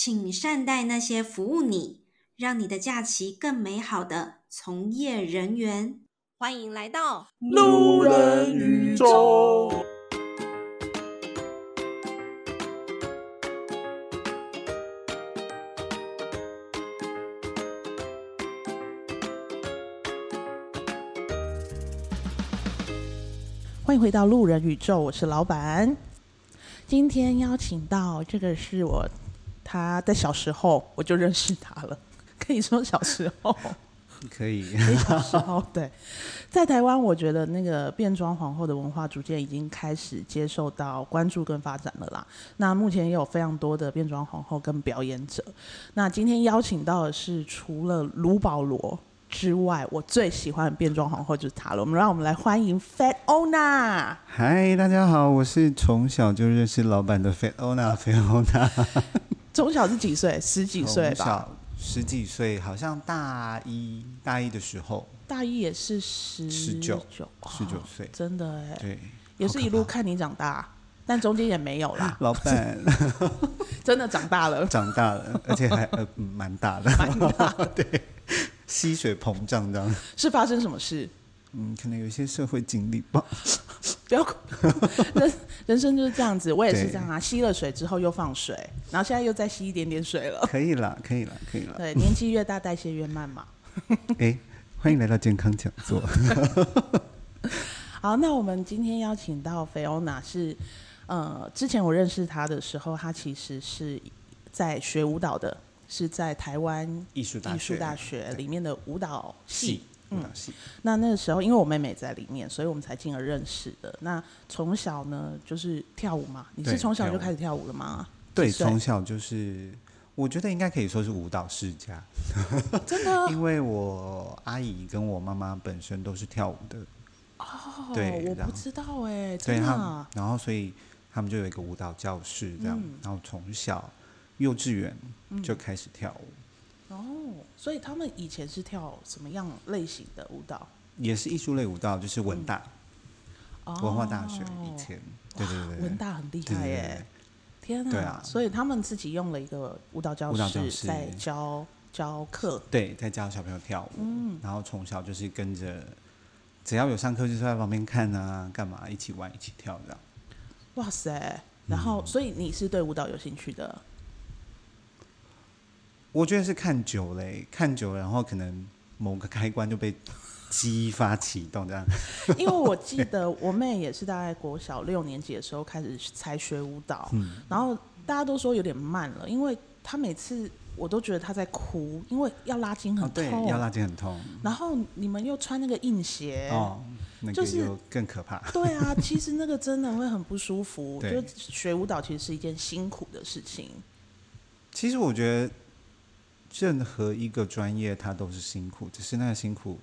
请善待那些服务你，让你的假期更美好的从业人员。欢迎来到路人宇宙。欢迎回到路人宇宙，我是老板。今天邀请到这个是我，他在小时候我就认识他了，可以说小时候，可以。小时候对，在台湾，我觉得那个变装皇后的文化逐渐已经开始接受到关注跟发展了啦。那目前也有非常多的变装皇后跟表演者。那今天邀请到的是除了卢保罗。之外，我最喜欢的变装皇后就是她了。我们让我们来欢迎 Fat Ona。嗨，大家好，我是从小就认识老板的 Fat Ona，Fat Ona。从小是几岁？十几岁吧。从小十几岁，好像大一大一的时候。大一也是十十九十九岁，真的哎。对，也是一路看你长大，但中间也没有啦。老板 真的长大了，长大了，而且还呃蛮大的，蛮大的，对。吸血膨胀这样，是发生什么事？嗯，可能有一些社会经历吧。不要，人人生就是这样子，我也是这样啊。吸了水之后又放水，然后现在又再吸一点点水了。可以了，可以了，可以了。对，年纪越大，代谢越慢嘛。哎，欢迎来到健康讲座。好，那我们今天邀请到 Fiona 是，呃，之前我认识她的时候，她其实是在学舞蹈的。是在台湾艺术艺术大学里面的舞蹈系，舞蹈系。那那个时候，因为我妹妹在里面，所以我们才进而认识的。那从小呢，就是跳舞嘛。你是从小就开始跳舞了吗？对，从小就是，我觉得应该可以说是舞蹈世家。真的？因为我阿姨跟我妈妈本身都是跳舞的。哦，对，我不知道哎，真的。然后，所以他们就有一个舞蹈教室，这样。然后从小。幼稚园就开始跳舞，嗯，哦，所以他们以前是跳什么样类型的舞蹈？也是艺术类舞蹈，就是文大，嗯，文化大学以前，对对对，文大很厉害耶，天哪，对啊，所以他们自己用了一个舞蹈教室在教教课，对，在教小朋友跳舞，嗯，然后从小就是跟着，只要有上课就是在旁边看啊，干嘛一起玩一起跳这样，哇塞，然后，嗯，所以你是对舞蹈有兴趣的？我觉得是看久了，看久了，然后可能某个开关就被激发启动这样。因为我记得我妹也是大概国小六年级的时候开始才学舞蹈，嗯，然后大家都说有点慢了，因为她每次我都觉得她在哭，因为要拉筋很痛，哦，对，要拉筋很痛。然后你们又穿那个硬鞋，哦，那个就更可怕。就是，对啊，其实那个真的会很不舒服。就学舞蹈其实是一件辛苦的事情。其实我觉得。任何一个专业，它都是辛苦，只是那个辛苦，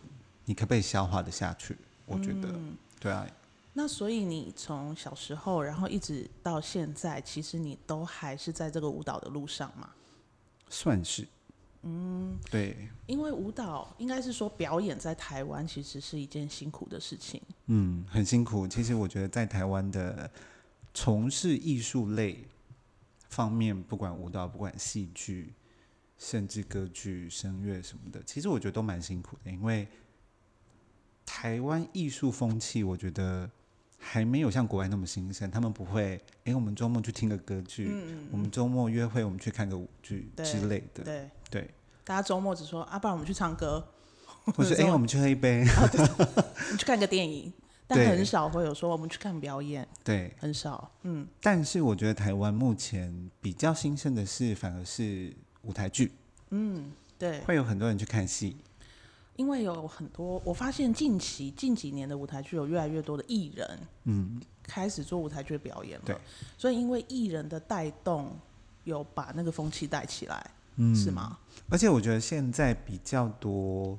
你可不可以消化的下去？我觉得，嗯、对啊。那所以你从小时候，然后一直到现在，其实你都还是在这个舞蹈的路上吗？算是。嗯，对。因为舞蹈应该是说表演在台湾其实是一件辛苦的事情。嗯，很辛苦。其实我觉得在台湾的从事艺术类方面，不管舞蹈，不管戏剧。甚至歌剧、声乐什么的，其实我觉得都蛮辛苦的，因为台湾艺术风气，我觉得还没有像国外那么兴盛。他们不会，哎、欸，我们周末去听个歌剧，嗯、我们周末约会，我们去看个舞剧之类的。对对，大家周末只说啊，不然我们去唱歌，或者哎，我们去喝一杯，啊、对我们去看个电影，但很少会有说我们去看表演。对，很少。嗯，但是我觉得台湾目前比较兴盛的是，反而是。舞台剧，嗯，对，会有很多人去看戏，因为有很多，我发现近期近几年的舞台剧有越来越多的艺人，嗯，开始做舞台剧表演了，对，所以因为艺人的带动，有把那个风气带起来，嗯，是吗？而且我觉得现在比较多，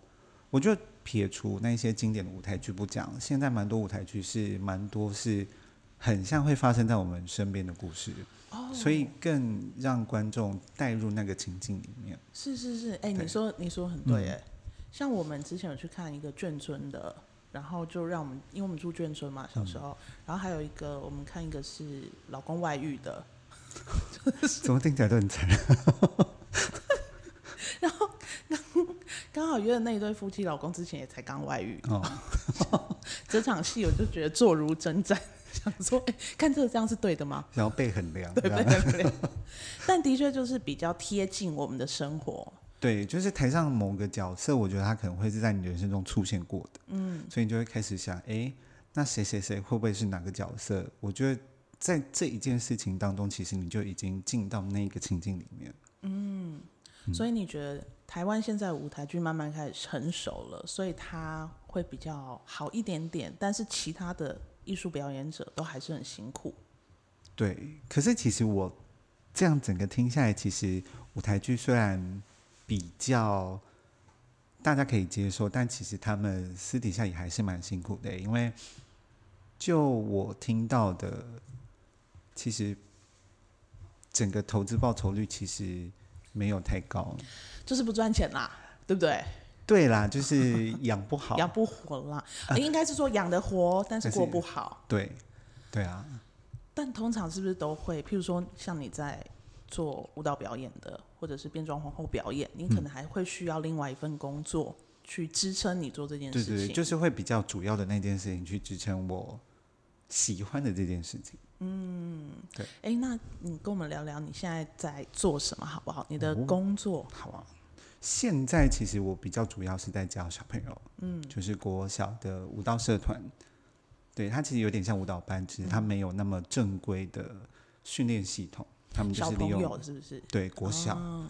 我觉得撇除那些经典的舞台剧不讲，现在蛮多舞台剧是蛮多是很像会发生在我们身边的故事。所以更让观众带入那个情境里面。是是是，哎、欸，你说你说很对，哎、嗯，像我们之前有去看一个眷村的，然后就让我们，因为我们住眷村嘛，小时候，嗯、然后还有一个我们看一个是老公外遇的，怎么听起来都很惨？然后刚 刚好约的那一对夫妻，老公之前也才刚外遇。哦。这场戏我就觉得坐如针毡，想说，哎，看这个这样是对的吗？然后背很凉，对，背很凉。但的确就是比较贴近我们的生活。对，就是台上某个角色，我觉得他可能会是在你人生中出现过的。嗯，所以你就会开始想，哎，那谁谁谁会不会是哪个角色？我觉得在这一件事情当中，其实你就已经进到那个情境里面。嗯。所以你觉得台湾现在舞台剧慢慢开始成熟了，所以它会比较好一点点，但是其他的艺术表演者都还是很辛苦。对，可是其实我这样整个听下来，其实舞台剧虽然比较大家可以接受，但其实他们私底下也还是蛮辛苦的，因为就我听到的，其实整个投资报酬率其实。没有太高，就是不赚钱啦，对不对？对啦，就是养不好，养不活啦。呃、应该是说养得活，但是过不好。对，对啊。但通常是不是都会？譬如说，像你在做舞蹈表演的，或者是变装皇后表演，你可能还会需要另外一份工作去支撑你做这件事情。对对，就是会比较主要的那件事情去支撑我喜欢的这件事情。嗯，对，哎，那你跟我们聊聊你现在在做什么好不好？你的工作。哦，好啊。现在其实我比较主要是在教小朋友，嗯，就是国小的舞蹈社团，对，它其实有点像舞蹈班，只是它没有那么正规的训练系统，他们就是利用，是不是？对，国小。哦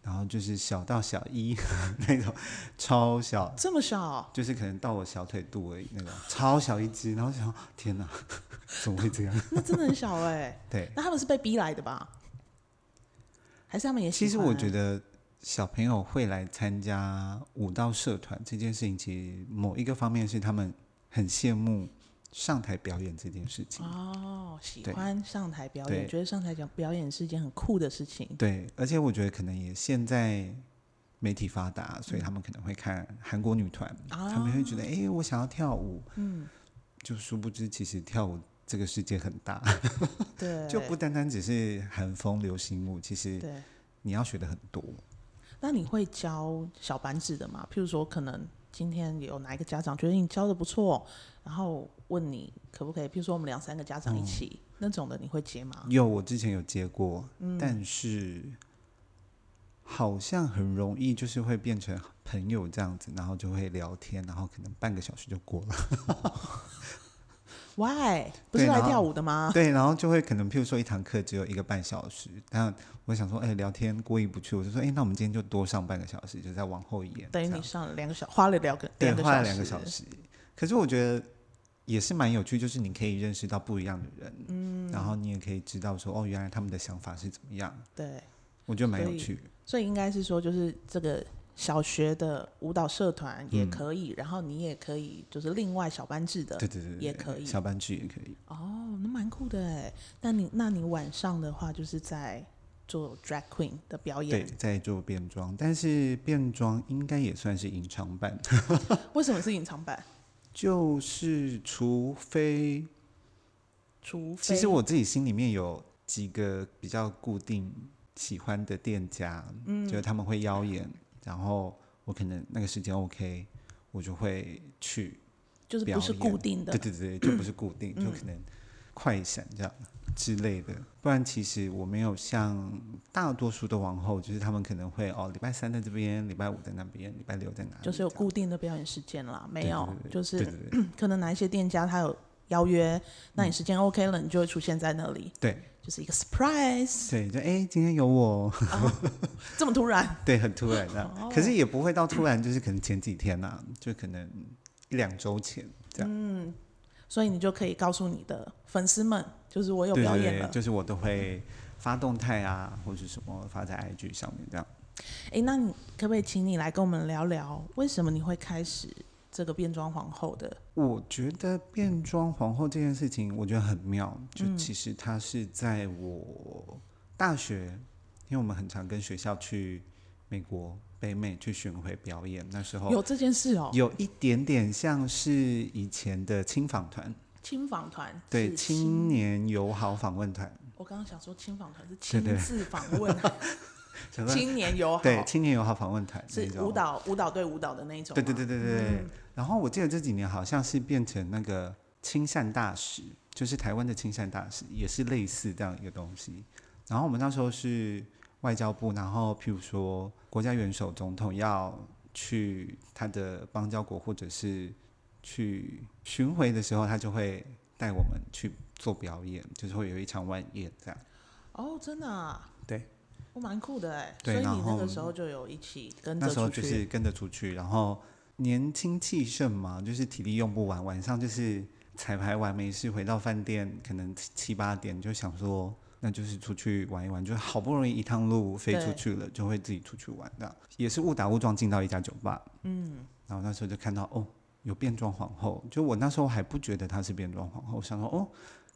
然后就是小到小一 那种超小，这么小，就是可能到我小腿肚而已那种超小一只。然后想，天哪，怎么会这样？那真的很小哎、欸。对，那他们是被逼来的吧？还是他们也喜欢？其实我觉得小朋友会来参加舞蹈社团这件事情，其实某一个方面是他们很羡慕。上台表演这件事情哦，喜欢上台表演，觉得上台讲表演是一件很酷的事情。对，而且我觉得可能也现在媒体发达，所以他们可能会看韩国女团，嗯、他们会觉得哎、欸，我想要跳舞。嗯，就殊不知其实跳舞这个世界很大，对，就不单单只是韩风流行舞，其实你要学的很多。那你会教小班制的吗？譬如说，可能今天有哪一个家长觉得你教的不错，然后。问你可不可以？譬如说，我们两三个家长一起、嗯、那种的，你会接吗？有，我之前有接过，嗯、但是好像很容易就是会变成朋友这样子，然后就会聊天，然后可能半个小时就过了。Why？不是来跳舞的吗？对，然后就会可能譬如说一堂课只有一个半小时，但我想说，哎，聊天过意不去，我就说，哎，那我们今天就多上半个小时，就再往后延。等于你上了两个小，花了两个，对，花了两个小时。可是我觉得。也是蛮有趣，就是你可以认识到不一样的人，嗯，然后你也可以知道说，哦，原来他们的想法是怎么样。对，我觉得蛮有趣所。所以应该是说，就是这个小学的舞蹈社团也可以，嗯、然后你也可以，就是另外小班制的，对对对，也可以，小班制也可以。哦，那蛮酷的哎。那你那你晚上的话，就是在做 drag queen 的表演，对，在做变装，但是变装应该也算是隐藏版。为什么是隐藏版？就是，除非，除非，其实我自己心里面有几个比较固定喜欢的店家，嗯，就是他们会邀演，然后我可能那个时间 OK，我就会去，就是不是固定的，对对对，就不是固定，嗯、就可能快闪这样。之类的，不然其实我没有像大多数的王后，就是他们可能会哦，礼拜三在这边，礼拜五在那边，礼拜六在哪里，就是有固定的表演时间啦，没有，对对对对就是对对对 可能哪一些店家他有邀约，那你时间 OK 了，嗯，你就会出现在那里，对，就是一个 surprise，对，就哎，今天有我，哦，这么突然，对，很突然的，哦，可是也不会到突然，就是可能前几天呐，啊，就可能一两周前这样，嗯。所以你就可以告诉你的粉丝们，就是我有表演了，就是我都会发动态啊，或者什么发在 IG 上面这样。哎，那你可不可以请你来跟我们聊聊，为什么你会开始这个变装皇后的？我觉得变装皇后这件事情，我觉得很妙。就其实它是在我大学，嗯、因为我们很常跟学校去美国。北美去巡回表演，那时候有这件事哦，有一点点像是以前的青访团，青访团，对，青年友好访问团。我刚刚想说青访团是亲自访问，青年友好，对青年友好访问团是舞蹈舞蹈对舞蹈的那一种。对对对对对。然后我记得这几年好像是变成那个亲善大使，就是台湾的亲善大使，也是类似这样一个东西。然后我们那时候是外交部，然后譬如说国家元首总统要去他的邦交国或者是去巡回的时候，他就会带我们去。做表演就是会有一场晚宴这样。哦，真的啊？对，我蛮酷的哎。对，所以你那个时候就有一起跟着出去。那时候就是跟着出去，然后年轻气盛嘛，就是体力用不完，晚上就是彩排完没事回到饭店，可能七八点就想说，那就是出去玩一玩，就好不容易一趟路飞出去了，就会自己出去玩的。也是误打误撞进到一家酒吧，嗯，然后那时候就看到哦，有变装皇后，就我那时候还不觉得她是变装皇后，我想说哦。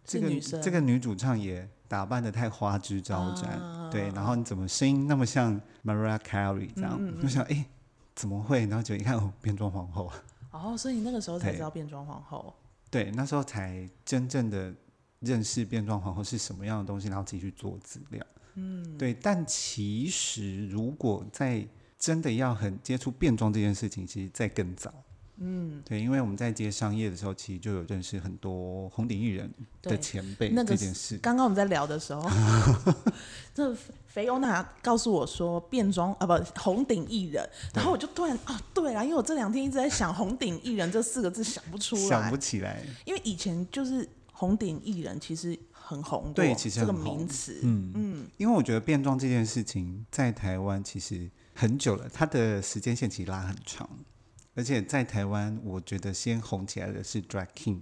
这个这个女主唱也打扮的太花枝招展，啊，对，然后你怎么声音那么像 Mariah Carey 这样？嗯嗯嗯，就想哎，怎么会？然后就一看哦，变装皇后。哦，所以你那个时候才知道变装皇后。对，对，那时候才真正的认识变装皇后是什么样的东西，然后自己去做资料。嗯，对。但其实如果在真的要很接触变装这件事情，其实在更早。嗯，对，因为我们在接商业的时候，其实就有认识很多红顶艺人的前辈那这件事。刚刚我们在聊的时候，这菲欧娜告诉我说变装啊不红顶艺人，然后我就突然啊对啊，因为我这两天一直在想红顶艺人这四个字想不出来，想不起来，因为以前就是红顶艺人其实很红，对，其实这个名词，嗯嗯，因为我觉得变装这件事情在台湾其实很久了，它的时间线其实拉很长。而且在台湾，我觉得先红起来的是 Drag King。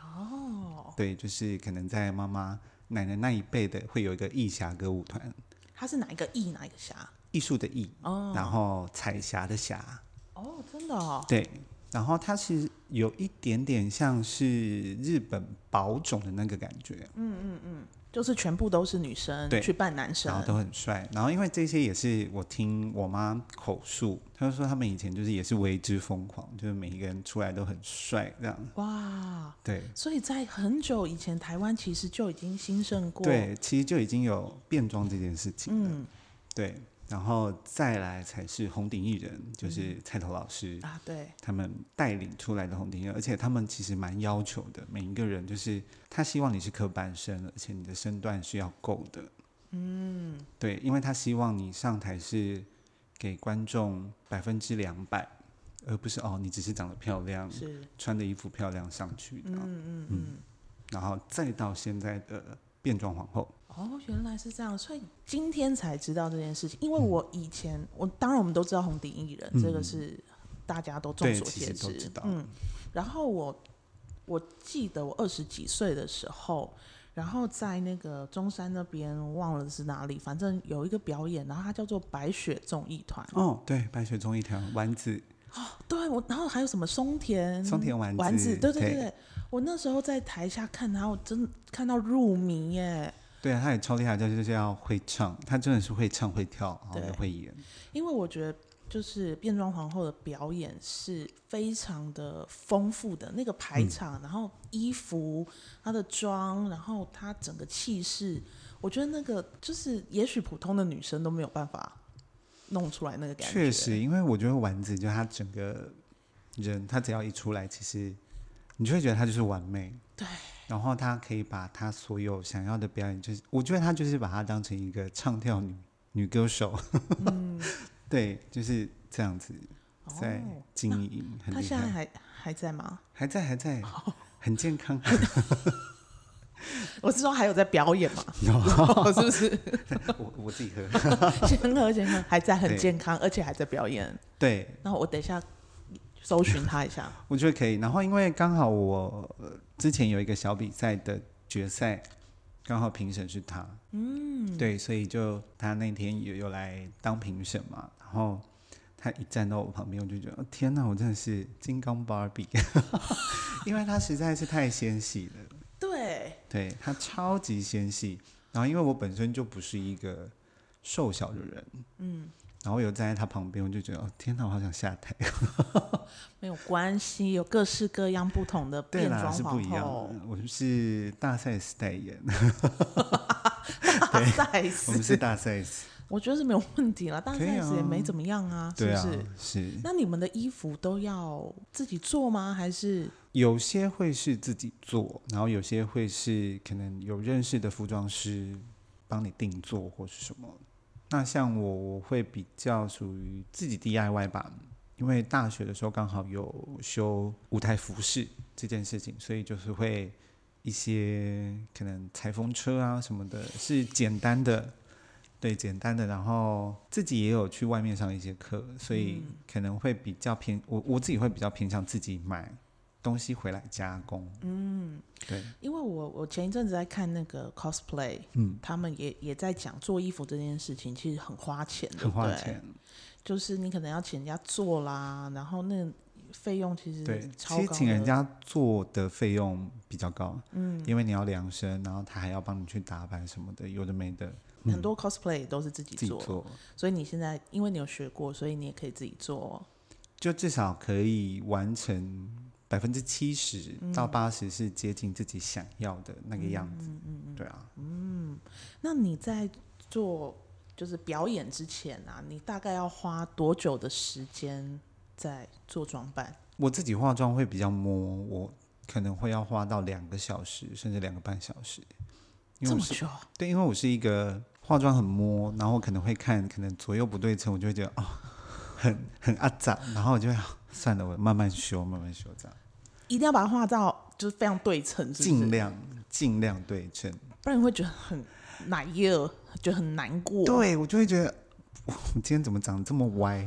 哦。对，就是可能在妈妈、奶奶那一辈的，会有一个艺侠歌舞团。它是哪一个艺，哪一个侠？艺术的艺。哦。然后彩霞的霞。哦，真的哦。对。然后它其实有一点点像是日本宝冢的那个感觉。嗯嗯嗯。就是全部都是女生去扮男生，然后都很帅。然后因为这些也是我听我妈口述，她说他们以前就是也是为之疯狂，就是每一个人出来都很帅这样。哇，对。所以在很久以前，台湾其实就已经兴盛过。对，其实就已经有变装这件事情。嗯，对。然后再来才是红顶艺人，就是菜头老师、嗯、啊，对，他们带领出来的红顶艺人，而且他们其实蛮要求的，每一个人就是他希望你是科班生，而且你的身段是要够的，嗯，对，因为他希望你上台是给观众百分之两百，而不是哦，你只是长得漂亮，是。穿的衣服漂亮上去的，嗯嗯。嗯，然后再到现在的变装皇后。哦，原来是这样，所以今天才知道这件事情。因为我以前，嗯、我当然我们都知道红顶艺人、嗯，这个是大家都众所皆知。嗯，然后我我记得我二十几岁的时候，然后在那个中山那边忘了是哪里，反正有一个表演，然后它叫做白雪综艺团。哦，对，白雪综艺团丸子。哦，对，我然后还有什么松田松田丸子，丸子，对对对对，我那时候在台下看他，我真的看到入迷耶。对啊，他也超厉害，就是要会唱，他真的是会唱会跳，然后也会演。因为我觉得，就是变装皇后的表演是非常的丰富的，那个排场，嗯、然后衣服、她的妆，然后她整个气势，我觉得那个就是，也许普通的女生都没有办法弄出来那个感觉。确实，因为我觉得丸子就她整个人，她只要一出来，其实你就会觉得她就是完美。对。然后她可以把她所有想要的表演，就是我觉得她就是把她当成一个唱跳女女歌手，嗯、对，就是这样子在经营。哦、他现在还还在吗？还在，还在，很健康。我是说还有在表演吗？有，是不是？我我自己喝，先喝先喝，还在很健康，而且还在表演。对，然后我等一下。搜寻他一下，我觉得可以。然后因为刚好我之前有一个小比赛的决赛，刚好评审是他，嗯，对，所以就他那天有有来当评审嘛。然后他一站到我旁边，我就觉得天哪，我真的是金刚芭比，因为他实在是太纤细了。对，对他超级纤细。然后因为我本身就不是一个瘦小的人，嗯。然后我有站在他旁边，我就觉得哦天哪，我好想下台。没有关系，有各式各样不同的变装皇后，是不一样。我们是大 size 代言，大 size，我们是大 size。我觉得是没有问题了，大 size 也没怎么样啊，是不是？啊、是。那你们的衣服都要自己做吗？还是有些会是自己做，然后有些会是可能有认识的服装师帮你定做或是什么。那像我，我会比较属于自己 DIY 吧，因为大学的时候刚好有修舞台服饰这件事情，所以就是会一些可能裁缝车啊什么的，是简单的。对，简单的，然后自己也有去外面上一些课，所以可能会比较偏我我自己会比较偏向自己买东西回来加工。嗯，对，因为我我前一阵子在看那个 cosplay，嗯，他们也也在讲做衣服这件事情，其实很花钱，很花钱，就是你可能要请人家做啦，然后那费用其实对，其实请人家做的费用比较高，嗯，因为你要量身，然后他还要帮你去打版什么的，有的没的。很多 cosplay 都是自己做，自己做，所以你现在因为你有学过，所以你也可以自己做，就至少可以完成百分之七十到八十是接近自己想要的那个样子。嗯嗯嗯，对啊。嗯，那你在做就是表演之前啊，你大概要花多久的时间在做装扮？我自己化妆会比较摸，我可能会要花到两个小时甚至两个半小时。因为我是这么久？对，因为我是一个。化妆很摸，然后可能会看，可能左右不对称，我就会觉得哦，很 很阿杂，然后我就会算了，我慢慢修，慢慢修这样。一定要把它画到就是非常对称，尽量尽量对称，不然你会觉得很奶油，觉得很难过。对，我就会觉得，我今天怎么长得这么歪？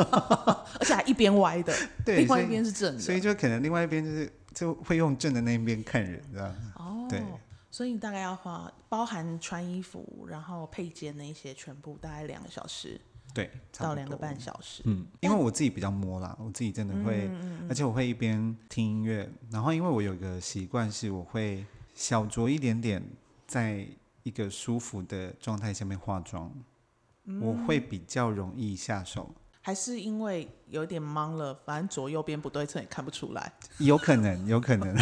而且还一边歪的，对，另外一边是正的，所以就可能另外一边就是就会用正的那一边看人，这样。哦，对。所以你大概要花，包含穿衣服，然后配件那些，全部大概两个小时，对，到两个半小时。嗯，因为我自己比较摸啦，我自己真的会，嗯、而且我会一边听音乐，然后因为我有一个习惯是，我会小酌一点点，在一个舒服的状态下面化妆，嗯、我会比较容易下手。还是因为有点懵了，反正左右边不对称也看不出来。有可能，有可能，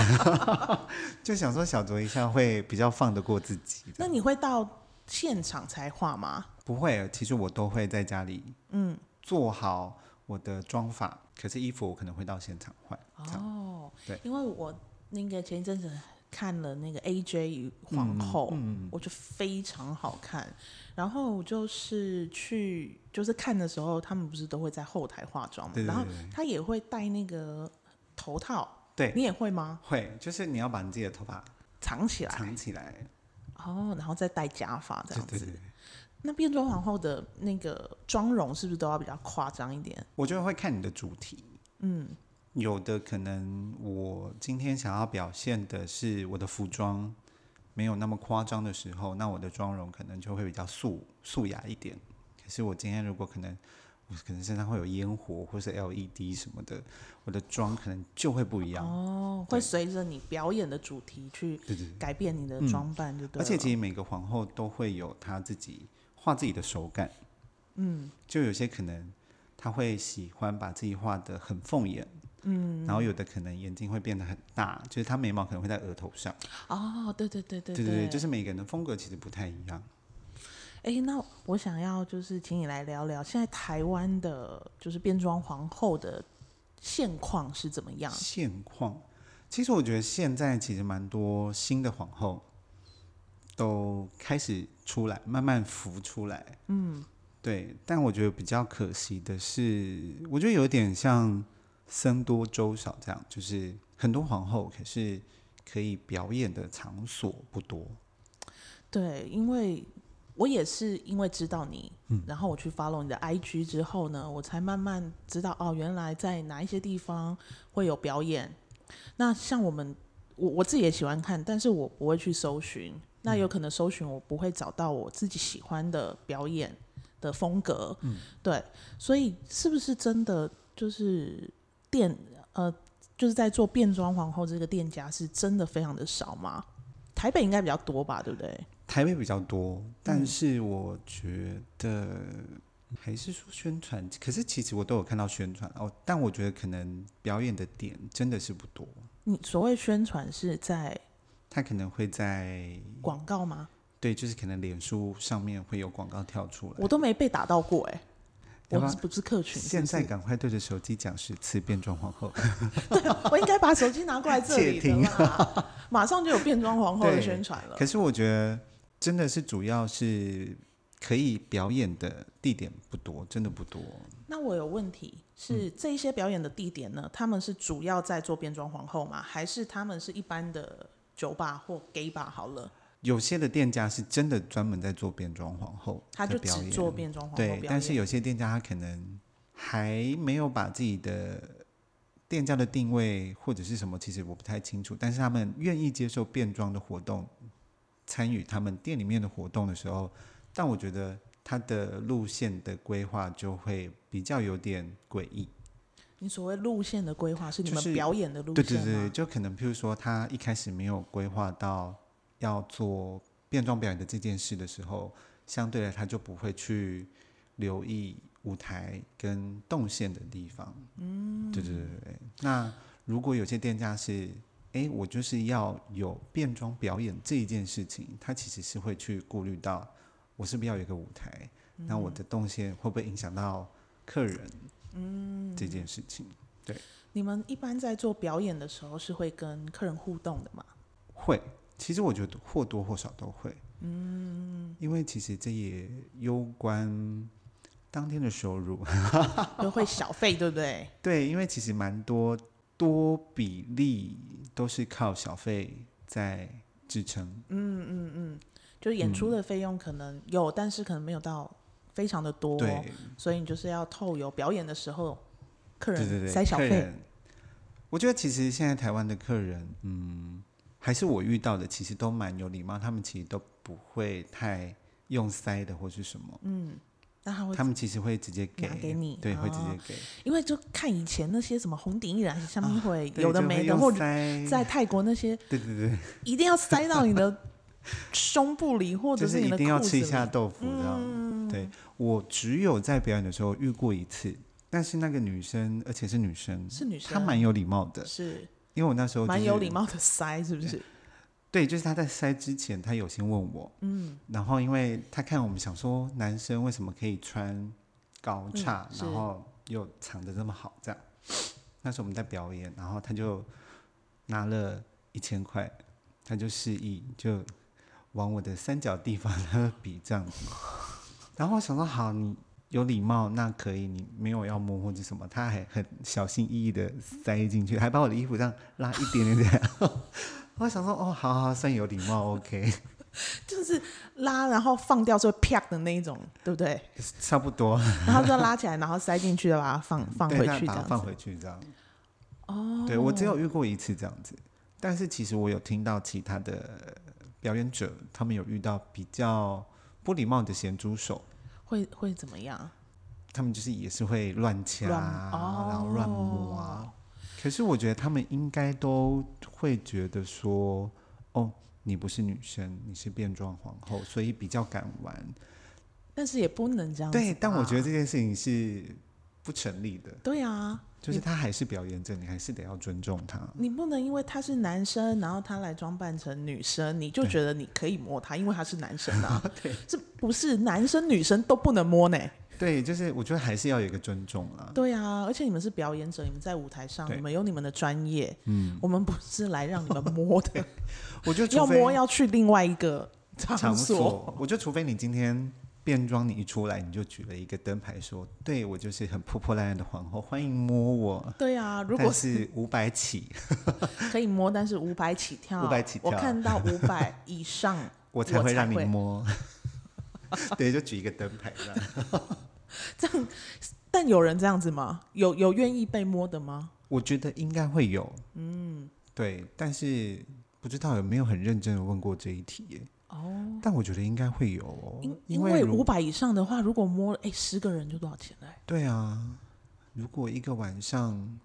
就想说小酌一下会比较放得过自己。那你会到现场才画吗？不会，其实我都会在家里，嗯，做好我的妆发。可是衣服我可能会到现场换。哦，对，因为我那个前一阵子看了那个 AJ 皇后，嗯嗯、我觉得非常好看。然后就是去，就是看的时候，他们不是都会在后台化妆嘛？对对对，然后他也会戴那个头套。对，你也会吗？会，就是你要把你自己的头发藏起来，藏起来。哦，然后再戴假发这样子。对对对。那变装皇后的那个妆容是不是都要比较夸张一点？我觉得会看你的主题。嗯，有的可能我今天想要表现的是我的服装。没有那么夸张的时候，那我的妆容可能就会比较素素雅一点。可是我今天如果可能，我可能身上会有烟火或是 LED 什么的，我的妆可能就会不一样。哦，会随着你表演的主题去改变你的装扮，就对。而且其实每个皇后都会有她自己画自己的手感。嗯，就有些可能他会喜欢把自己画的很凤眼。嗯，然后有的可能眼睛会变得很大，就是他眉毛可能会在额头上。哦，对对对对对对对，就是每个人的风格其实不太一样。哎，那我想要就是请你来聊聊现在台湾的，就是变装皇后的现况是怎么样？现况，其实我觉得现在其实蛮多新的皇后都开始出来，慢慢浮出来。嗯，对。但我觉得比较可惜的是，我觉得有点像。僧多粥少，这样就是很多皇后，可是可以表演的场所不多。对，因为我也是因为知道你，嗯，然后我去 follow 你的 IG 之后呢，我才慢慢知道哦，原来在哪一些地方会有表演。那像我们，我我自己也喜欢看，但是我不会去搜寻。那有可能搜寻我不会找到我自己喜欢的表演的风格。嗯，对，所以是不是真的就是？店呃，就是在做变装皇后这个店家是真的非常的少吗？台北应该比较多吧，对不对？台北比较多，但是我觉得，还是说宣传？可是其实我都有看到宣传哦，但我觉得可能表演的点真的是不多。你所谓宣传是在？他可能会在广告吗？对，就是可能脸书上面会有广告跳出来。我都没被打到过哎、我不是客群？现在赶快对着手机讲十次变装皇后。对，我应该把手机拿过来这里的啦，马上就有变装皇后的宣传了。可是我觉得真的是主要是可以表演的地点不多，真的不多。那我有问题是，这一些表演的地点呢？他们是主要在做变装皇后吗？还是他们是一般的？酒吧或 gay 吧好了，有些的店家是真的专门在做变装皇后，他就只做变装皇后。对，但是有些店家他可能还没有把自己的店家的定位或者是什么，其实我不太清楚。但是他们愿意接受变装的活动，参与他们店里面的活动的时候，但我觉得他的路线的规划就会比较有点诡异。你所谓路线的规划是你们表演的路线吗？就是，对对对，就可能譬如说，他一开始没有规划到要做变装表演的这件事的时候，相对来他就不会去留意舞台跟动线的地方。嗯，对对对对。那如果有些店家是，哎，我就是要有变装表演这一件事情，他其实是会去顾虑到，我是不是要有一个舞台？嗯，那我的动线会不会影响到客人？嗯，这件事情，对。你们一般在做表演的时候是会跟客人互动的吗？会，其实我觉得或多或少都会。嗯，因为其实这也攸关当天的收入，都会小费，对不对？对，因为其实蛮多多比例都是靠小费在支撑。嗯嗯嗯，就是演出的费用可能有，嗯、但是可能没有到。非常的多，对，所以你就是要透有表演的时候，客人塞小费。我觉得其实现在台湾的客人，嗯，还是我遇到的，其实都蛮有礼貌，他们其实都不会太用塞的或是什么。嗯，那他会，他们其实会直接给给你，对，会直接给。因为就看以前那些什么红顶艺人上面会有的没的，或者在泰国那些，对对对，一定要塞到你的胸部里，或者是你的就是一定要吃一下豆腐这样，对。我只有在表演的时候遇过一次，但是那个女生，而且是女生，是女生，她蛮有礼貌的，是。因为我那时候蛮、就是、有礼貌的塞，是不是？对，就是她在塞之前，她有先问我，嗯，然后因为她看我们想说男生为什么可以穿高叉，嗯、然后又藏的这么好，这样，那时候我们在表演，然后她就拿了一千块，她就示意就往我的三角地方那个比这样子。然后我想说，好，你有礼貌，那可以，你没有要摸或者什么，他还很小心翼翼的塞进去，还把我的衣服这样拉一点点这样。我想说，哦，好好，算有礼貌，OK。就是拉，然后放掉就会啪的那一种，对不对？差不多。然后就拉起来，然后塞进去，再把它放 放回去，这样放回去这样。哦。对，我只有遇过一次这样子，但是其实我有听到其他的表演者，他们有遇到比较不礼貌的咸猪手。会会怎么样？他们就是也是会乱掐，哦、然后乱摸啊。可是我觉得他们应该都会觉得说，哦，你不是女生，你是变装皇后，所以比较敢玩。但是也不能这样。对，但我觉得这件事情是不成立的。对啊。就是他还是表演者，你还是得要尊重他。你不能因为他是男生，然后他来装扮成女生，你就觉得你可以摸他，因为他是男生啊。对，这不是男生女生都不能摸呢。对，就是我觉得还是要有一个尊重啊。对啊，而且你们是表演者，你们在舞台上，你们有你们的专业。嗯，我们不是来让你们摸的。我觉得要摸要去另外一个场所。场所我觉得除非你今天。变装，你一出来你就举了一个灯牌说：“对，我就是很破破烂烂的皇后，欢迎摸我。”对啊，如果是五百起，可以摸，但是五百起跳，五百起跳，我看到五百以上，我才会让你摸。对，就举一个灯牌这样。这样，但有人这样子吗？有有愿意被摸的吗？我觉得应该会有。嗯，对，但是不知道有没有很认真的问过这一题耶。哦，但我觉得应该会有哦，因因为五百以上的话，如果摸了哎十个人就多少钱嘞？对啊，如果一个晚上，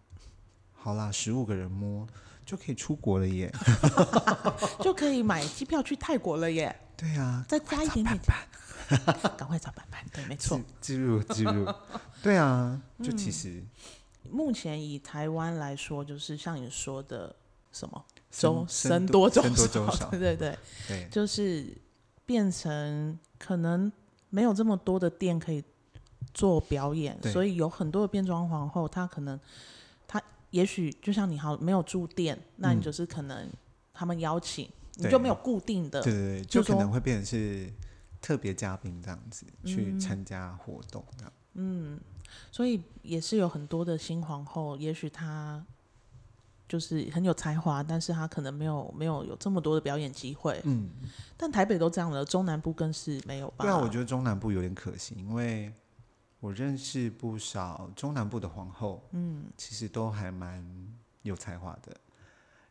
好啦，十五个人摸就可以出国了耶，就可以买机票去泰国了耶。对啊，再加一点点，赶快找板板，对，没错，记录记录，对啊，就其实、嗯、目前以台湾来说，就是像你说的什么粥僧多粥少，对对对，对，就是变成可能没有这么多的店可以做表演，所以有很多的变装皇后，她可能她也许就像你好没有住店，那你就是可能他们邀请。嗯你就没有固定的，对对对，就可能会变成是特别嘉宾这样子、嗯、去参加活动这样。嗯，所以也是有很多的新皇后，也许她就是很有才华，但是他可能没有没有有这么多的表演机会。嗯，但台北都这样了，中南部更是没有吧？对啊，我觉得中南部有点可惜，因为我认识不少中南部的皇后，嗯，其实都还蛮有才华的，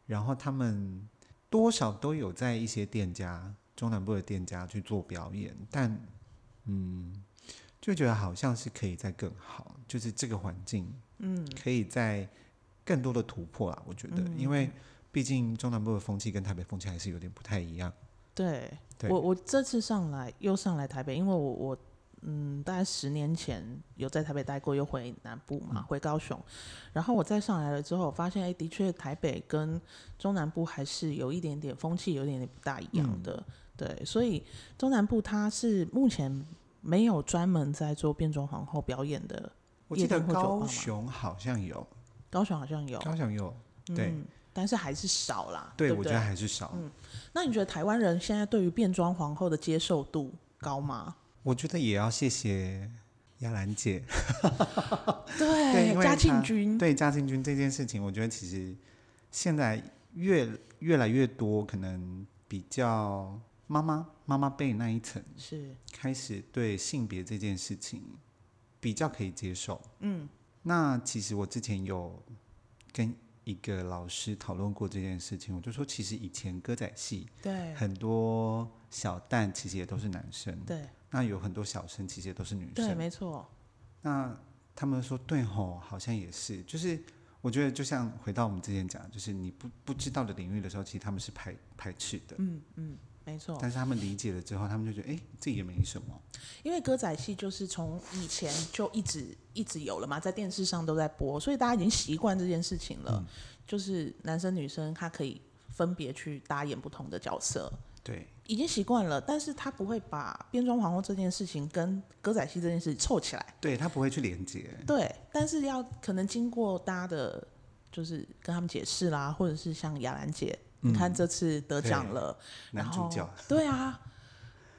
然后他们。多少都有在一些店家，中南部的店家去做表演，但嗯，就觉得好像是可以再更好，就是这个环境，嗯，可以再更多的突破啊。我觉得，因为毕竟中南部的风气跟台北风气还是有点不太一样。对，对我我这次上来又上来台北，因为我我。嗯，大概十年前有在台北待过，又回南部嘛，回高雄。然后我再上来了之后，我发现哎，的确台北跟中南部还是有一点点风气，有一点点不大一样的。嗯、对，所以中南部它是目前没有专门在做变装皇后表演的。我记得高雄好像有，高雄好像有，高雄有，对，嗯、但是还是少啦。对，对对我觉得还是少。嗯，那你觉得台湾人现在对于变装皇后的接受度高吗？我觉得也要谢谢雅兰姐，对，对，嘉庆君，对嘉庆君这件事情，我觉得其实现在越越来越多，可能比较妈妈妈妈辈那一层是开始对性别这件事情比较可以接受。嗯，那其实我之前有跟一个老师讨论过这件事情，我就说，其实以前歌仔戏对。很多小旦其实也都是男生，对。那有很多小生其实也都是女生，对，没错。那他们说对吼，好像也是，就是我觉得就像回到我们之前讲，就是你不不知道的领域的时候，其实他们是排排斥的，嗯嗯，没错。但是他们理解了之后，他们就觉得哎，这也没什么。因为歌仔戏就是从以前就一直一直有了嘛，在电视上都在播，所以大家已经习惯这件事情了。嗯，就是男生女生他可以分别去搭演不同的角色。对，已经习惯了，但是他不会把变装皇后这件事情跟歌仔戏这件事情凑起来。对，他不会去连接。对，但是要可能经过大家的，就是跟他们解释啦，或者是像雅兰姐，嗯、你看这次得奖了，男主角。对啊，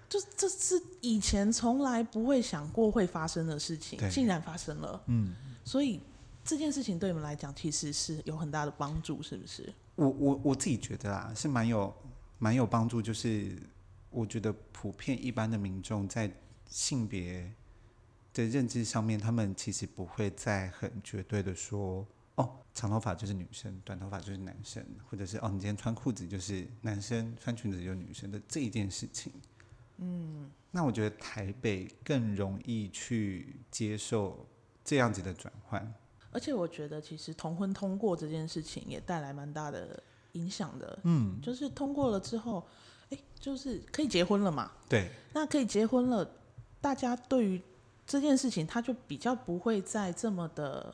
就这是以前从来不会想过会发生的事情，竟然发生了。嗯，所以这件事情对你们来讲其实是有很大的帮助，是不是？我我我自己觉得啊，是蛮有。蛮有帮助，就是我觉得普遍一般的民众在性别的认知上面，他们其实不会再很绝对的说，哦，长头发就是女生，短头发就是男生，或者是哦，你今天穿裤子就是男生，穿裙子就是女生的这一件事情。嗯，那我觉得台北更容易去接受这样子的转换，而且我觉得其实同婚通过这件事情也带来蛮大的。影响的，嗯，就是通过了之后，哎，就是可以结婚了嘛？对，那可以结婚了，大家对于这件事情，他就比较不会再这么的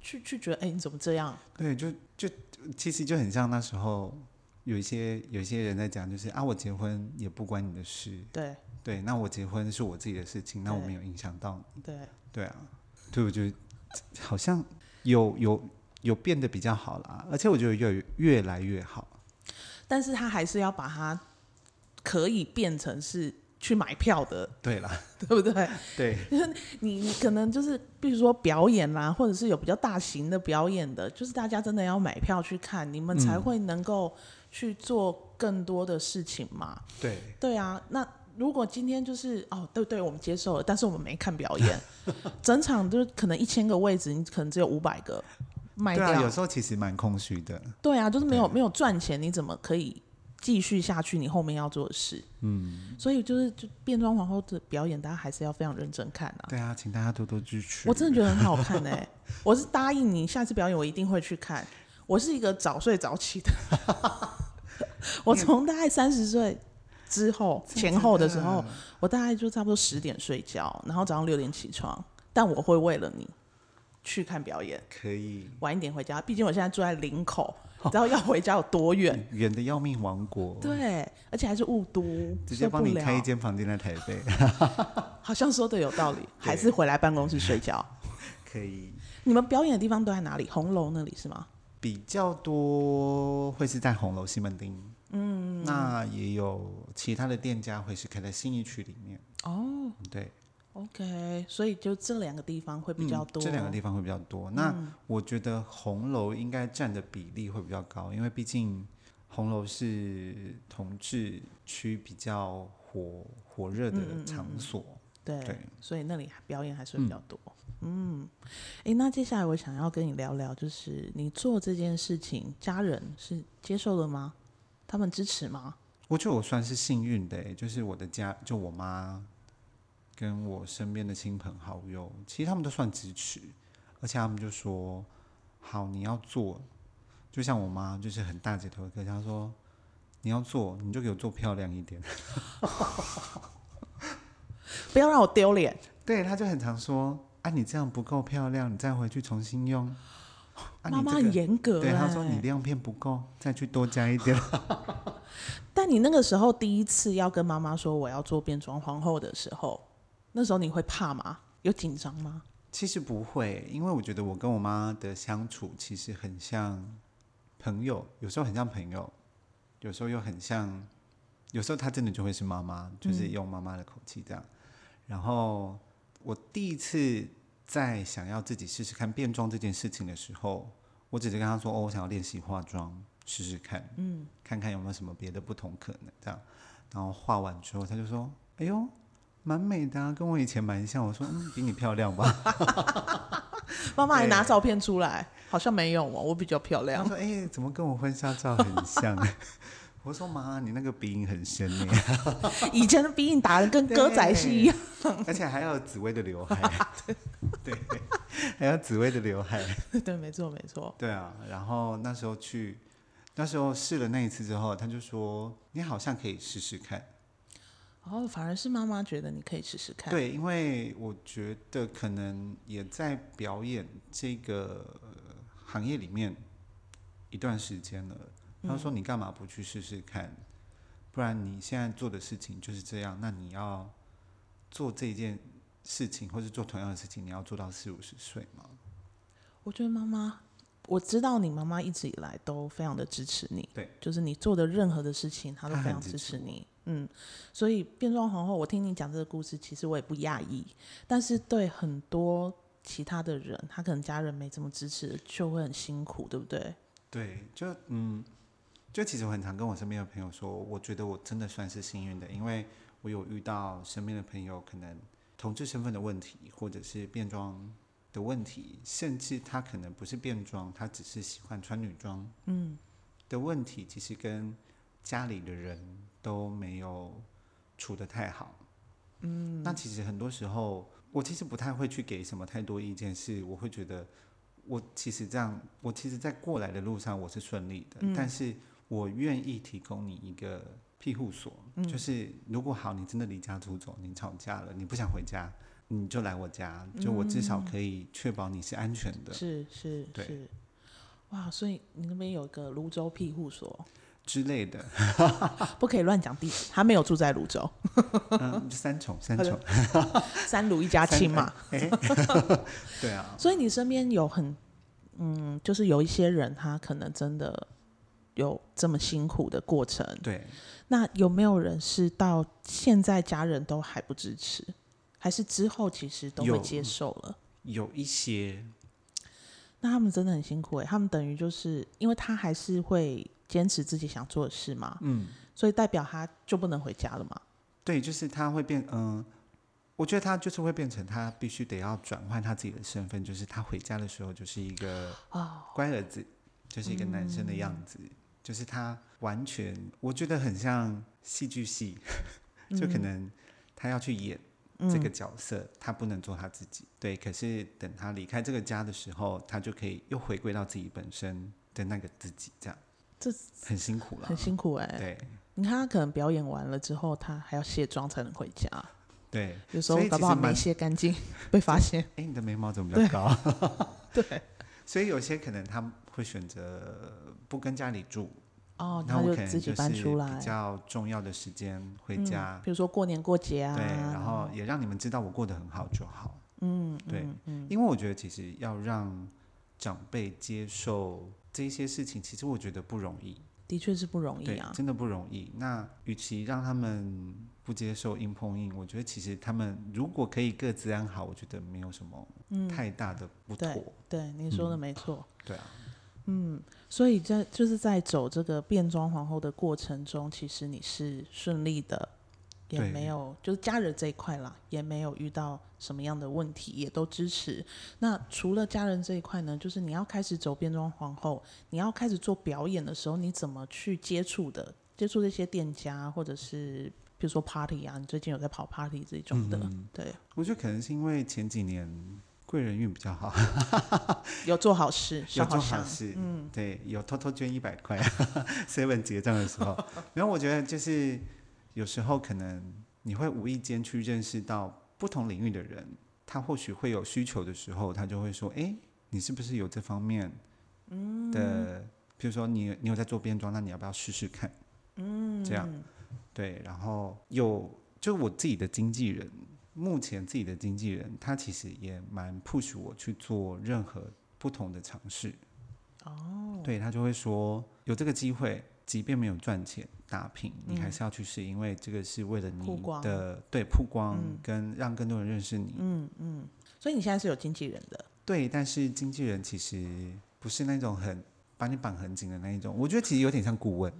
去去觉得，哎，你怎么这样？对，就就其实就很像那时候有一些有一些人在讲，就是啊，我结婚也不关你的事，对对，那我结婚是我自己的事情，那我没有影响到你，对对啊，对，我觉得好像有有。有变得比较好啦，而且我觉得越越来越好。但是他还是要把它可以变成是去买票的，对啦，对不对？对，你你可能就是，比如说表演啦，或者是有比较大型的表演的，就是大家真的要买票去看，你们才会能够去做更多的事情嘛。对，对啊。那如果今天就是哦，对对，我们接受了，但是我们没看表演，整场就可能一千个位置，你可能只有五百个。卖掉。对啊，有时候其实蛮空虚的。对啊，就是没有没有赚钱，你怎么可以继续下去？你后面要做的事，嗯，所以就是就变装皇后的表演，大家还是要非常认真看啊。对啊，请大家多多支持。我真的觉得很好看哎、欸，我是答应你，下次表演我一定会去看。我是一个早睡早起的，我从大概三十岁之后前后的时候，我大概就差不多十点睡觉，然后早上六点起床。但我会为了你去看表演，可以晚一点回家。毕竟我现在住在林口，你知道要回家有多远？远的要命，王国。对，而且还是雾都，直接帮你开一间房间在台北。好像说的有道理，还是回来办公室睡觉。可以。你们表演的地方都在哪里？红楼那里是吗？比较多会是在红楼西门町。嗯，那也有其他的店家会是开在信义区里面。哦，对。OK，所以就这两个地方会比较多。嗯、这两个地方会比较多。那我觉得红楼应该占的比例会比较高，因为毕竟红楼是同志区比较火火热的场所。嗯嗯嗯对，对，所以那里表演还是会比较多。嗯，哎、嗯，那接下来我想要跟你聊聊，就是你做这件事情，家人是接受了吗？他们支持吗？我觉得我算是幸运的，就是我的家，就我妈。跟我身边的亲朋好友，其实他们都算支持，而且他们就说：“好，你要做。”就像我妈，就是很大姐头的，她说：“你要做，你就给我做漂亮一点，不要让我丢脸。”对，她就很常说：“啊，你这样不够漂亮，你再回去重新用。啊”妈妈很严格，对她说：“你亮片不够，再去多加一点。”但你那个时候第一次要跟妈妈说我要做变装皇后的时候。那时候你会怕吗？有紧张吗？其实不会，因为我觉得我跟我妈的相处其实很像朋友，有时候很像朋友，有时候又很像，有时候她真的就会是妈妈，就是用妈妈的口气这样。嗯。然后我第一次在想要自己试试看变装这件事情的时候，我只是跟她说：“哦，我想要练习化妆，试试看，嗯，看看有没有什么别的不同可能。”这样，然后画完之后，她就说：“哎呦。”蛮美的啊，跟我以前蛮像。我说，嗯，比你漂亮吧。妈妈还拿照片出来，好像没有哦，我比较漂亮。她说，哎、欸，怎么跟我婚纱照很像？我说，妈，你那个鼻影很深呢。以前的鼻影打的跟歌仔戏一样，而且还有紫薇的刘海。对，还有紫薇的刘海。对，没错，没错。对啊，然后那时候去，那时候试了那一次之后，他就说，你好像可以试试看。哦，反而是妈妈觉得你可以试试看。对，因为我觉得可能也在表演这个行业里面一段时间了。他说：“你干嘛不去试试看？嗯。不然你现在做的事情就是这样，那你要做这件事情，或是做同样的事情，你要做到四五十岁吗？”我觉得妈妈，我知道你妈妈一直以来都非常的支持你。对，就是你做的任何的事情，她都非常支持你。嗯，所以变装皇后，我听你讲这个故事，其实我也不讶异。但是对很多其他的人，他可能家人没这么支持，就会很辛苦，对不对？对，就嗯，就其实我很常跟我身边的朋友说，我觉得我真的算是幸运的，因为我有遇到身边的朋友，可能同志身份的问题，或者是变装的问题，甚至他可能不是变装，他只是喜欢穿女装，嗯，的问题，其实跟家里的人。都没有处得太好，嗯，那其实很多时候，我其实不太会去给什么太多意见，是我会觉得，我其实这样，我其实在过来的路上我是顺利的，嗯，但是我愿意提供你一个庇护所，嗯，就是如果好，你真的离家出走，你吵架了，你不想回家，你就来我家，就我至少可以确保你是安全的，是是，对。是，哇，所以你那边有一个泸州庇护所。之类的，不可以乱讲地址。他没有住在泸州，嗯，三重，三重，三芦一家亲嘛。欸、对啊。所以你身边有很，嗯，就是有一些人，他可能真的有这么辛苦的过程。对。那有没有人是到现在家人都还不支持，还是之后其实都会接受了？有，有一些。那他们真的很辛苦哎，他们等于就是因为他还是会。坚持自己想做的事嘛，嗯，所以代表他就不能回家了嘛？对，就是他会变，嗯、呃，我觉得他就是会变成他必须得要转换他自己的身份，就是他回家的时候就是一个乖儿子，哦、就是一个男生的样子，嗯、就是他完全我觉得很像戏剧系，就可能他要去演这个角色，嗯、他不能做他自己，对，可是等他离开这个家的时候，他就可以又回归到自己本身的那个自己，这样。这很辛苦了，很辛苦哎、欸。对，你看他可能表演完了之后，他还要卸妆才能回家。对，有时候搞不好没卸干净，被发现。哎，你的眉毛怎么比较高？对，对所以有些可能他会选择不跟家里住。哦，他就自己搬出来。比较重要的时间回家，嗯，比如说过年过节啊。对，然后也让你们知道我过得很好就好。嗯，对，嗯，嗯，因为我觉得其实要让长辈接受这些事情，其实我觉得不容易。的确是不容易啊，真的不容易。那与其让他们不接受硬碰硬，我觉得其实他们如果可以各自安好，我觉得没有什么太大的不妥。嗯、对，对，您说的没错。嗯、对啊，嗯，所以在就是在走这个变装皇后的过程中，其实你是顺利的。也没有，就是家人这一块啦，也没有遇到什么样的问题，也都支持。那除了家人这一块呢，就是你要开始走变装皇后，你要开始做表演的时候，你怎么去接触的？接触这些店家，或者是比如说 party 啊，你最近有在跑 party 这种的？嗯、对，我觉得可能是因为前几年贵人运比较好，有做好事，有做好事，嗯，对，有偷偷捐一百块，seven 结账的时候，然后我觉得就是。有时候可能你会无意间去认识到不同领域的人，他或许会有需求的时候，他就会说：“哎，你是不是有这方面的？比如说你你有在做变装，那你要不要试试看？”嗯，这样对。然后有就我自己的经纪人，目前自己的经纪人，他其实也蛮 push 我去做任何不同的尝试。哦，对，他就会说有这个机会。即便没有赚钱打拼，你还是要去试，嗯，因为这个是为了你的对曝光跟让更多人认识你。嗯嗯。所以你现在是有经纪人的？对，但是经纪人其实不是那种很把你绑很紧的那一种，我觉得其实有点像顾问。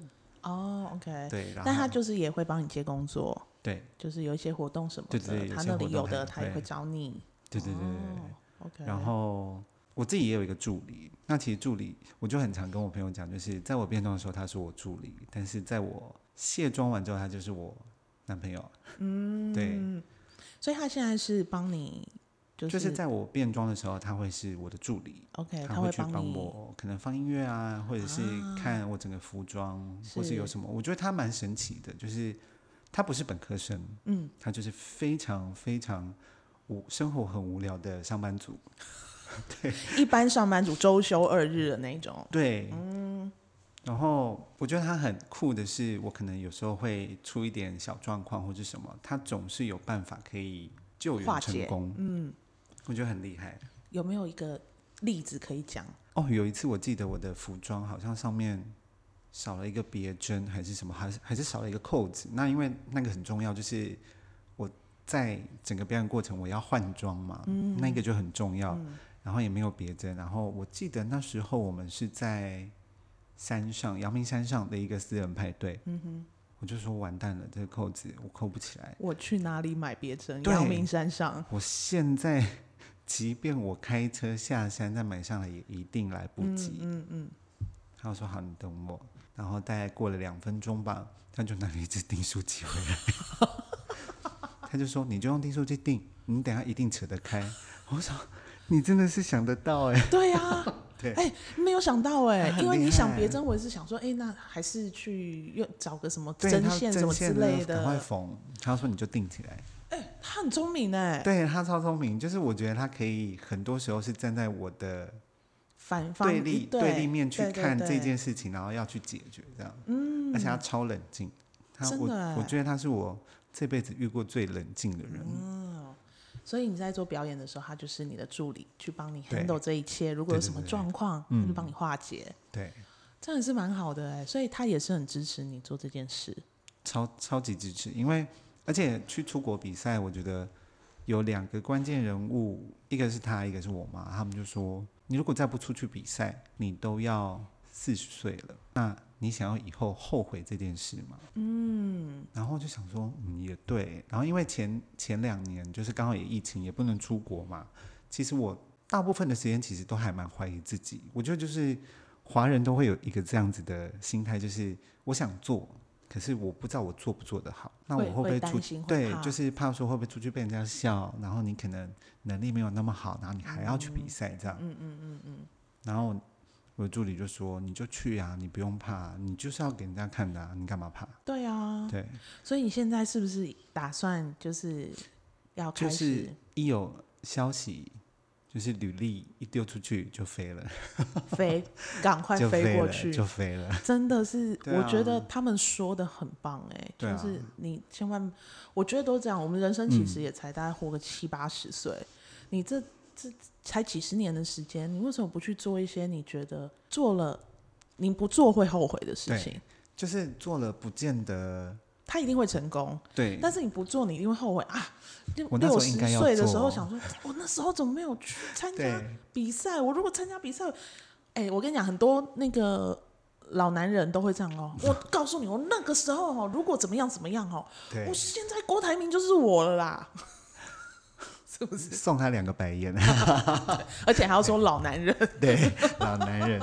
哦，OK。对，但他就是也会帮你接工作。对，就是有一些活动什么的，对对对，他那里有的他也会找你。对对对对，对，哦，OK。然后。我自己也有一个助理，那其实助理我就很常跟我朋友讲，就是在我变装的时候他是我助理，但是在我卸妆完之后他就是我男朋友。嗯，对，所以他现在是帮你，就是就是在我变装的时候他会是我的助理，OK，他会去帮我可能放音乐啊，或者是看我整个服装，啊、或是有什么，我觉得他蛮神奇的，就是他不是本科生，嗯，他就是非常非常无生活很无聊的上班族。对，一般上班族周休二日的那种。对，嗯。然后我觉得他很酷的是，我可能有时候会出一点小状况或者什么，他总是有办法可以救援成功。嗯，我觉得很厉害。有没有一个例子可以讲？哦，有一次我记得我的服装好像上面少了一个别针，还是什么，还是还是少了一个扣子。那因为那个很重要，就是我在整个表演过程我要换装嘛，嗯，那个就很重要。嗯然后也没有别针，然后我记得那时候我们是在山上，阳明山上的一个私人派对。嗯哼，我就说完蛋了，这个扣子我扣不起来。我去哪里买别针？阳明山上。我现在即便我开车下山再买上来，也一定来不及。嗯嗯。他、嗯、说好，你等我。然后大概过了两分钟吧，他就拿了一支订书机回来。他就说：“你就用订书机订，你等下一定扯得开。”我说。你真的是想得到哎、欸？对呀、啊，对，哎、欸，没有想到哎、欸，因为你想别针，我也是想说，哎、欸，那还是去又找个什么针线什么之类的，赶快缝。他说你就定起来。哎、欸，他很聪明哎、欸，对他超聪明，就是我觉得他可以很多时候是站在我的反对立对立面去看这件事情，然后要去解决这样。嗯，而且他超冷静，他我我觉得他是我这辈子遇过最冷静的人。嗯。所以你在做表演的时候，他就是你的助理，去帮你 handle 这一切。如果有什么状况，他就帮你化解。对，这样也是蛮好的哎。所以他也是很支持你做这件事，超超级支持。因为而且去出国比赛，我觉得有两个关键人物，一个是他，一个是我妈。他们就说，你如果再不出去比赛，你都要四十岁了。那你想要以后后悔这件事吗？嗯，然后就想说，嗯，也对。然后因为前前两年就是刚好也疫情，也不能出国嘛。其实我大部分的时间其实都还蛮怀疑自己。我觉得就是华人都会有一个这样子的心态，就是我想做，可是我不知道我做不做得好。那我会不会出去？对，就是怕说会不会出去被人家笑，然后你可能能力没有那么好，然后你还要去比赛这样。嗯嗯嗯嗯。然后。我的助理就说：“你就去啊，你不用怕，你就是要给人家看的啊，你干嘛怕？”对啊，对。所以你现在是不是打算就是要开始？就是一有消息，就是履历一丢出去就飞了，飞，赶快 飞过去就飞了。真的是，我觉得他们说的很棒哎、欸，啊、就是你千万，我觉得都这样。我们人生其实也才大概活个七八十岁，嗯、你这。这才几十年的时间，你为什么不去做一些你觉得做了你不做会后悔的事情？就是做了不见得他一定会成功。对，但是你不做，你一定会后悔啊！我六十岁的时候想说，我那时候怎么没有去参加比赛？我如果参加比赛，哎、欸，我跟你讲，很多那个老男人都会这样哦。我告诉你，我那个时候哦，如果怎么样怎么样哦，我现在郭台铭就是我了啦。是不是送他两个白眼？而且还要说老男人，对，老男人。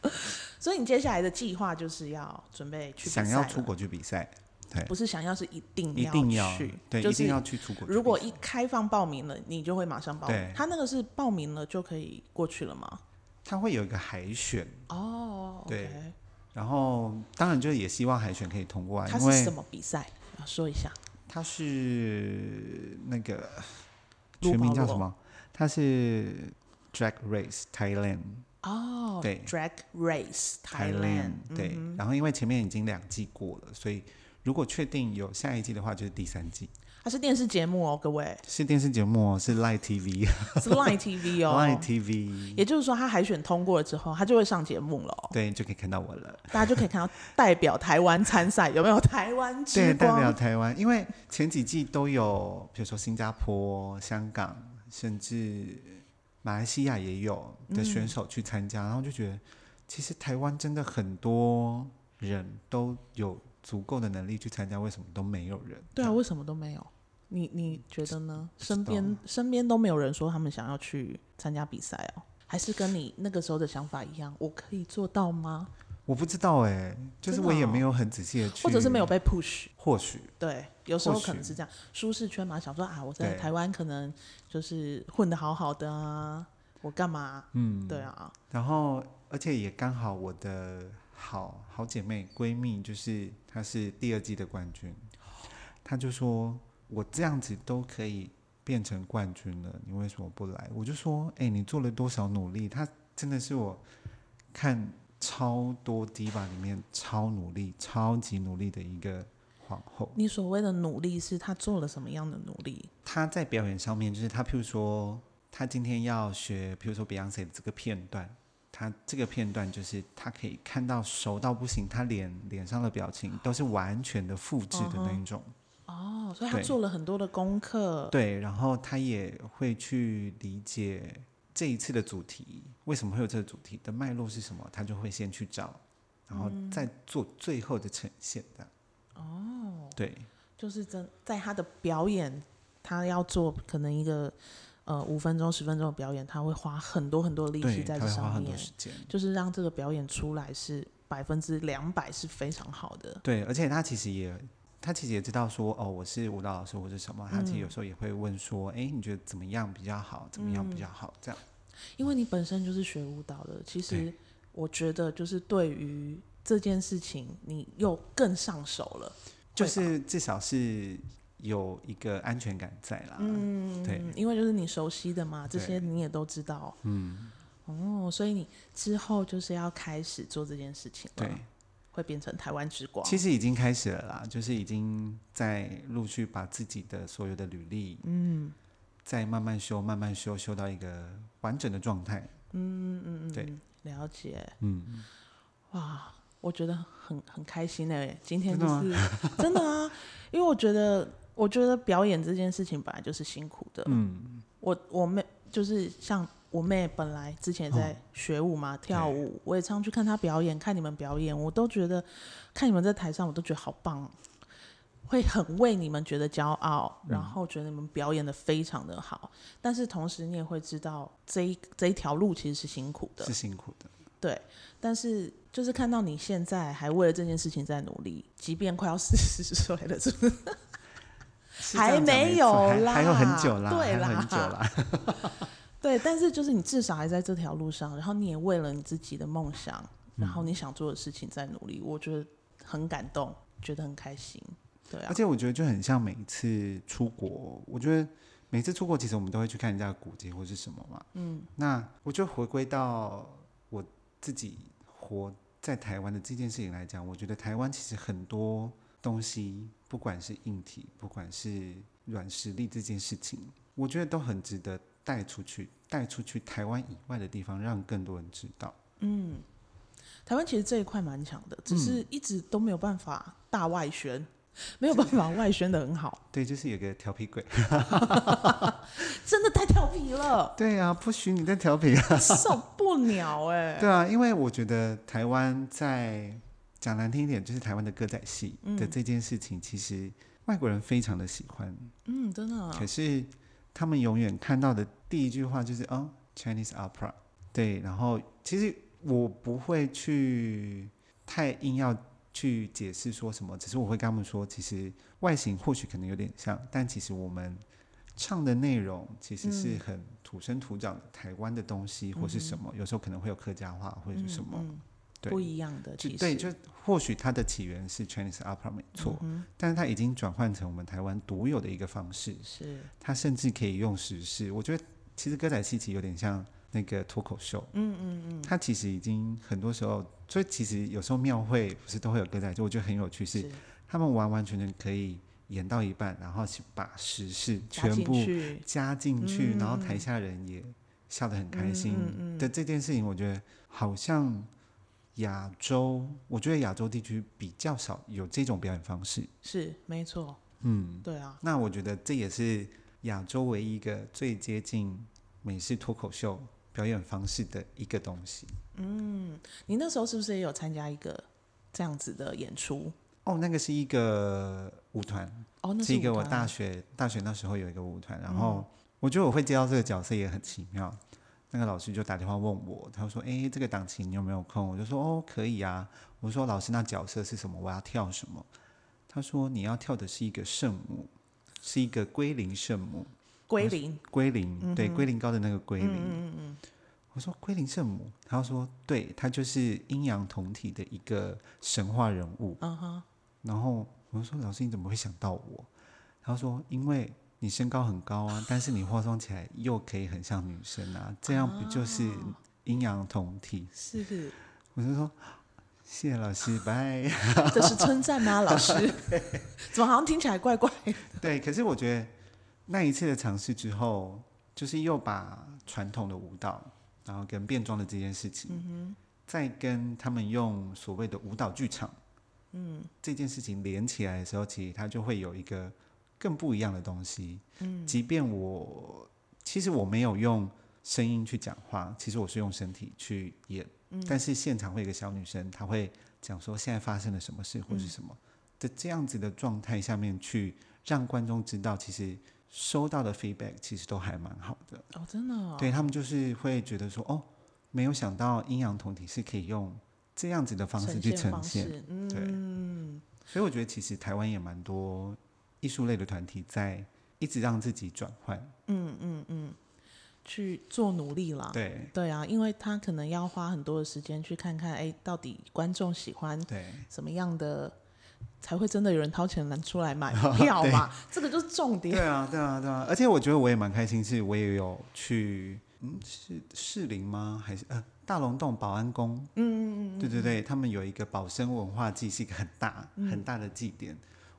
所以你接下来的计划就是要准备去想要出国去比赛，对，不是想要是一定一定要去，对，一定要去出国。如果一开放报名了，你就会马上报名。他那个是报名了就可以过去了吗？他会有一个海选哦，对。然后当然就也希望海选可以通过。他是什么比赛？说一下。他是那个。全名叫什么？它是 Drag Race Thailand。哦，对，Drag Race Thailand。对，然后因为前面已经两季过了，所以如果确定有下一季的话，就是第三季。它是电视节目哦，各位。是电视节目哦，是 Live TV。是 Live TV 哦。Live TV。也就是说，他海选通过了之后，他就会上节目了哦。对，就可以看到我了。大家就可以看到代表台湾参赛，有没有台湾之光？对，代表台湾，因为前几季都有，比如说新加坡、香港，甚至马来西亚也有的选手去参加，嗯、然后就觉得，其实台湾真的很多人都有足够的能力去参加，为什么都没有人？对啊，为什么都没有？你你觉得呢？身边身边都没有人说他们想要去参加比赛哦，还是跟你那个时候的想法一样？我可以做到吗？我不知道哎、欸，就是我也没有很仔细的去，或者是没有被 push。或许对，有时候可能是这样，舒适圈嘛，想说啊，我在台湾可能就是混得好好的啊，我干嘛？嗯，对啊。然后，而且也刚好我的好好姐妹闺蜜，就是她是第二季的冠军，她就说。我这样子都可以变成冠军了，你为什么不来？我就说，哎、欸，你做了多少努力？他真的是我看超多 Diva 里面超努力、超级努力的一个皇后。你所谓的努力是她做了什么样的努力？她在表演上面，就是她，譬如说，她今天要学，譬如说 Beyonce 的这个片段，他这个片段就是他可以看到熟到不行，他脸脸上的表情都是完全的复制的那一种。Uh huh. 哦，所以他做了很多的功课。对，然后他也会去理解这一次的主题为什么会有这个主题的脉络是什么，他就会先去找，然后再做最后的呈现的。哦，对，就是真在他的表演，他要做可能一个呃五分钟、十分钟的表演，他会花很多很多力气在这上面，就是让这个表演出来是百分之两百是非常好的。对，而且他其实也。他其实也知道说，哦，我是舞蹈老师或者什么，他其实有时候也会问说，哎、嗯，你觉得怎么样比较好？怎么样比较好？这样。因为你本身就是学舞蹈的，其实我觉得就是对于这件事情，你又更上手了。就是至少是有一个安全感在啦。嗯，对，因为就是你熟悉的嘛，这些你也都知道。嗯，哦，所以你之后就是要开始做这件事情了。对。会变成台湾之光，其实已经开始了啦，就是已经在陆续把自己的所有的履历，嗯，再慢慢修，慢慢修，修到一个完整的状态。嗯嗯嗯，对，了解。嗯，哇，我觉得很很开心哎，今天就是真的，真的啊，因为我觉得，我觉得表演这件事情本来就是辛苦的。嗯，我我们就是像。我妹本来之前在学舞嘛，哦、跳舞，我也常去看她表演，看你们表演，我都觉得看你们在台上，我都觉得好棒，会很为你们觉得骄傲，嗯、然后觉得你们表演的非常的好。但是同时，你也会知道这一这一条路其实是辛苦的，是辛苦的。对，但是就是看到你现在还为了这件事情在努力，即便快要四十岁了，是不是？还没有啦，还，有很久啦，对啦，很久啦。对，但是就是你至少还在这条路上，然后你也为了你自己的梦想，然后你想做的事情在努力，我觉得很感动，觉得很开心。对啊，而且我觉得就很像每一次出国，我觉得每次出国其实我们都会去看人家的古迹或是什么嘛。嗯，那我就回归到我自己活在台湾的这件事情来讲，我觉得台湾其实很多东西，不管是硬体，不管是软实力这件事情，我觉得都很值得带出去，带出去台湾以外的地方，让更多人知道。嗯，台湾其实这一块蛮强的，只是一直都没有办法大外宣。没有办法外宣的很好，对，就是有个调皮鬼，真的太调皮了。对啊，不许你再调皮了，受不了哎、欸。对啊，因为我觉得台湾在讲难听一点，就是台湾的歌仔戏的这件事情，其实外国人非常的喜欢。嗯，真的。可是他们永远看到的第一句话就是哦，Chinese opera。对，然后其实我不会去太硬要。去解释说什么，只是我会跟他们说，其实外形或许可能有点像，但其实我们唱的内容其实是很土生土长的台湾的东西，或是什么，有时候可能会有客家话或者是什么，对，不一样的，其实。对，就或许它的起源是 Chinese opera 没错，但是它已经转换成我们台湾独有的一个方式，是。它甚至可以用时事，我觉得其实歌仔戏其实有点像。那个脱口秀，嗯嗯嗯，它其实已经很多时候，所以其实有时候庙会不是都会有歌仔，就我觉得很有趣，是他们完完全全可以演到一半，然后把时事全部加进去，然后台下人也笑得很开心的这件事情，我觉得好像亚洲，我觉得亚洲地区比较少有这种表演方式，是没错，嗯，对啊，那我觉得这也是亚洲唯一一个最接近美式脱口秀表演方式的一个东西。嗯，你那时候是不是也有参加一个这样子的演出？哦，那个是一个舞团。哦，那是，是一个我大学大学那时候有一个舞团，然后我觉得我会接到这个角色也很奇妙。那个老师就打电话问我，他说：“哎，这个档期你有没有空？”我就说：“哦，可以啊。”我说：“老师，那角色是什么？我要跳什么？”他说：“你要跳的是一个圣母，是一个归零圣母。”归零，归零，嗯、对，归零高的那个归零。嗯嗯嗯，我说归零圣母，他说对，他就是阴阳同体的一个神话人物。嗯哼。然后我就说老师你怎么会想到我？他说因为你身高很高啊，但是你化妆起来又可以很像女生啊，这样不就是阴阳同体？是是。我就说谢谢老师，拜。这是称赞吗，老师？怎么好像听起来怪怪？对，可是我觉得。那一次的尝试之后，就是又把传统的舞蹈，然后跟变装的这件事情，嗯、再跟他们用所谓的舞蹈剧场，嗯，这件事情连起来的时候，其实它就会有一个更不一样的东西。嗯，即便我其实我没有用声音去讲话，其实我是用身体去演，嗯、但是现场会有一个小女生，她会讲说现在发生了什么事或是什么的这样子的状态下面去让观众知道，其实。收到的 feedback 其实都还蛮好的哦，真的哦。对，他们就是会觉得说，哦，没有想到阴阳同体是可以用这样子的方式去呈现，对。嗯，所以我觉得其实台湾也蛮多艺术类的团体在一直让自己转换，嗯嗯嗯，去做努力啦。对对啊，因为他可能要花很多的时间去看看，哎，到底观众喜欢对什么样的。才会真的有人掏钱来出来买票嘛？这个就是重点。对啊，对啊，对啊！而且我觉得我也蛮开心，是我也有去，嗯，是士林吗？还是呃大龙洞保安宫？嗯嗯嗯，对对对，他们有一个保生文化祭，是一个很大很大的祭典。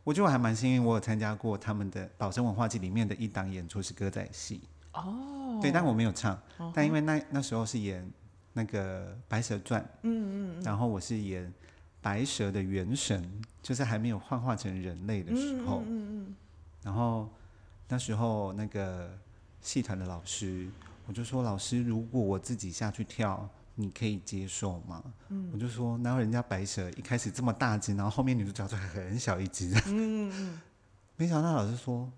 嗯、我觉得我还蛮幸运，我有参加过他们的宝生文化季里面的一档演出是歌仔戏。哦，对，但我没有唱，哦、但因为那那时候是演那个《白蛇传》，嗯嗯，嗯然后我是演。白蛇的元神，就是还没有幻化成人类的时候，嗯嗯嗯、然后那时候那个戏团的老师，我就说老师，如果我自己下去跳，你可以接受吗？嗯、我就说，哪有人家白蛇一开始这么大只，然后后面女主角就很小一只，嗯嗯、没想到老师说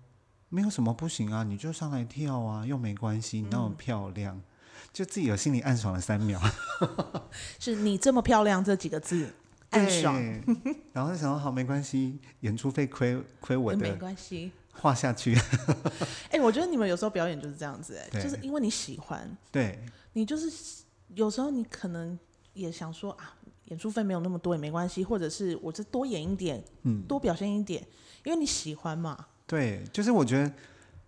没有什么不行啊，你就上来跳啊，又没关系，你那么漂亮，嗯、就自己有心里暗爽了三秒，是你这么漂亮这几个字。暗爽，然后就想说好没关系，演出费亏亏我的，没关系，画下去。哎、欸，我觉得你们有时候表演就是这样子、欸，哎，就是因为你喜欢，对，你就是有时候你可能也想说啊，演出费没有那么多也没关系，或者是我就多演一点，嗯，多表现一点，因为你喜欢嘛。对，就是我觉得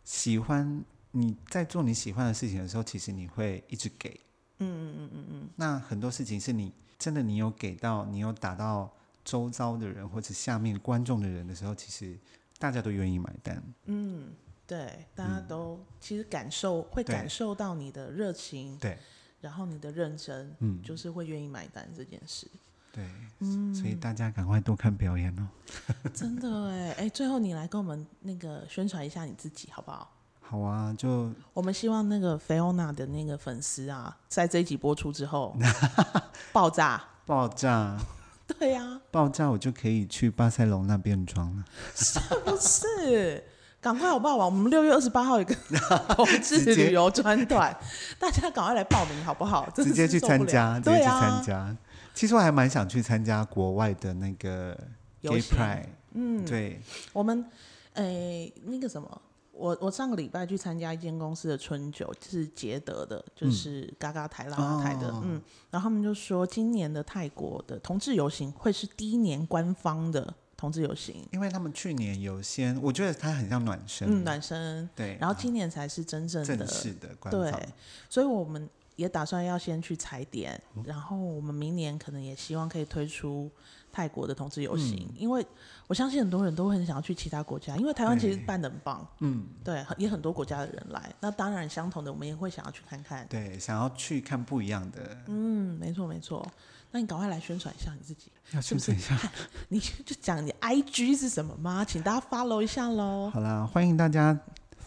喜欢你在做你喜欢的事情的时候，其实你会一直给，嗯嗯嗯嗯嗯。那很多事情是你真的你有给到，你有打到周遭的人或者下面观众的人的时候，其实大家都愿意买单。嗯，对，大家都其实感受、嗯、会感受到你的热情，对，然后你的认真，嗯，就是会愿意买单这件事。对，嗯，所以大家赶快多看表演哦。真的哎，哎，最后你来跟我们那个宣传一下你自己好不好？好啊，就我们希望那个菲欧娜的那个粉丝啊，在这一集播出之后 爆炸，爆炸，对呀、啊，爆炸，我就可以去巴塞隆那变装了，是不是？赶快好不好？我们六月二十八号有个 同志旅游专团，大家赶快来报名好不好？直接去参加，直接去参加。其实我还蛮想去参加国外的那个 Gay Pride，嗯，对，我们，诶、欸，那个什么，我我上个礼拜去参加一间公司的春酒，就是捷德的，就是嘎嘎台、拉拉台的，嗯，嗯，然后他们就说，今年的泰国的同志游行会是第一年官方的同志游行，因为他们去年有先，我觉得它很像暖身，嗯，暖身，对，然后今年才是真正的正式的官方，对，所以我们。也打算要先去踩点，然后我们明年可能也希望可以推出泰国的同志游行，嗯，因为我相信很多人都会很想要去其他国家，因为台湾其实办的很棒，嗯，对，也很多国家的人来，那当然相同的我们也会想要去看看，对，想要去看不一样的，嗯，没错没错，那你赶快来宣传一下你自己，要宣传一下，是是？你就讲你 IG 是什么吗？请大家 follow 一下喽。好啦，欢迎大家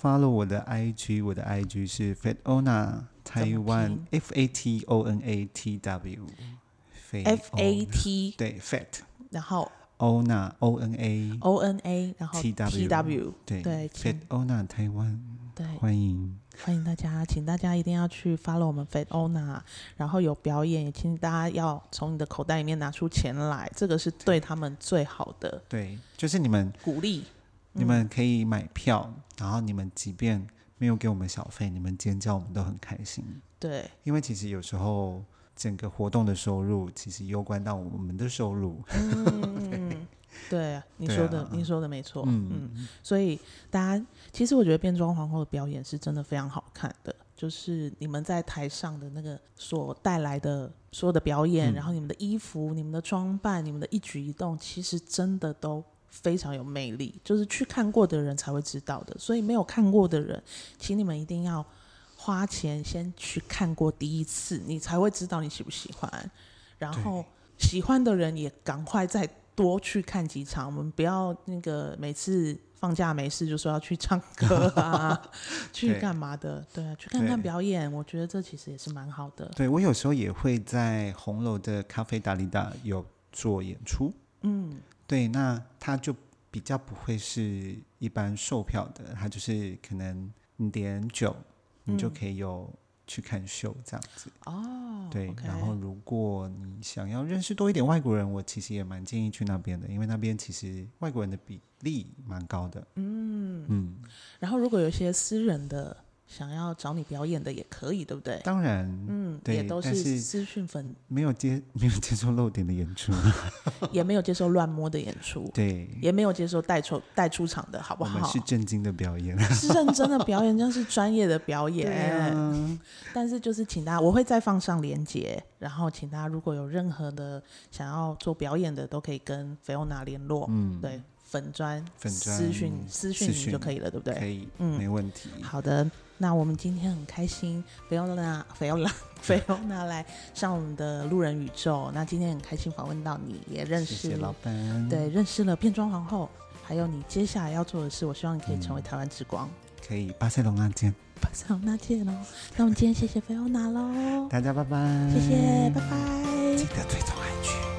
follow 我的 IG，我的 IG 是 Fatona。台湾 F A T O N A T W，F A T 对 Fat，然后 Ona O N A O N A，然后 T W 对对 Fat Ona 台湾，对欢迎欢迎大家，请大家一定要去 follow 我们 Fat Ona，然后有表演也请大家要从你的口袋里面拿出钱来，这个是对他们最好的，对，就是你们鼓励，你们可以买票，嗯、然后你们即便。没有给我们小费，你们尖叫，我们都很开心。对，因为其实有时候整个活动的收入，其实攸关到我们的收入。嗯，对啊，你说的，你说的没错。嗯嗯，所以大家其实我觉得变装皇后的表演是真的非常好看的，就是你们在台上的那个所带来的所有的表演，然后你们的衣服、你们的装扮、你们的一举一动，其实真的都。非常有魅力，就是去看过的人才会知道的。所以没有看过的人，请你们一定要花钱先去看过第一次，你才会知道你喜不喜欢。然后喜欢的人也赶快再多去看几场。我们不要那个每次放假没事就说要去唱歌啊，去干嘛的？对啊，去看看表演，我觉得这其实也是蛮好的。对，我有时候也会在红楼的咖啡达利达有做演出。嗯。对，那他就比较不会是一般售票的，他就是可能你点酒，你就可以有去看秀这样子。哦，对，okay. 然后如果你想要认识多一点外国人，我其实也蛮建议去那边的，因为那边其实外国人的比例蛮高的。嗯嗯，然后如果有一些私人的。想要找你表演的也可以，对不对？当然，嗯，也都是私讯粉，没有接没有接受露点的演出，也没有接受乱摸的演出，对，也没有接受带出带出场的，好不好？我们是正经的表演，是认真的表演，这样是专业的表演。啊、但是就是请大家，我会再放上连接，然后请大家如果有任何的想要做表演的，都可以跟菲欧娜联络。嗯，对，粉砖、粉专私讯私讯你就可以了，对不对？可以，嗯，没问题。好的。那我们今天很开心，菲欧娜、菲欧娜、菲欧娜来上我们的路人宇宙。那今天很开心访问到你，也认识谢谢老板，对，认识了变装皇后，还有你接下来要做的事。我希望你可以成为台湾之光。可以，巴塞隆那见，巴塞隆那见喽。那我们今天谢谢菲欧娜喽，大家拜拜，谢谢，拜拜，记得追踪 IG。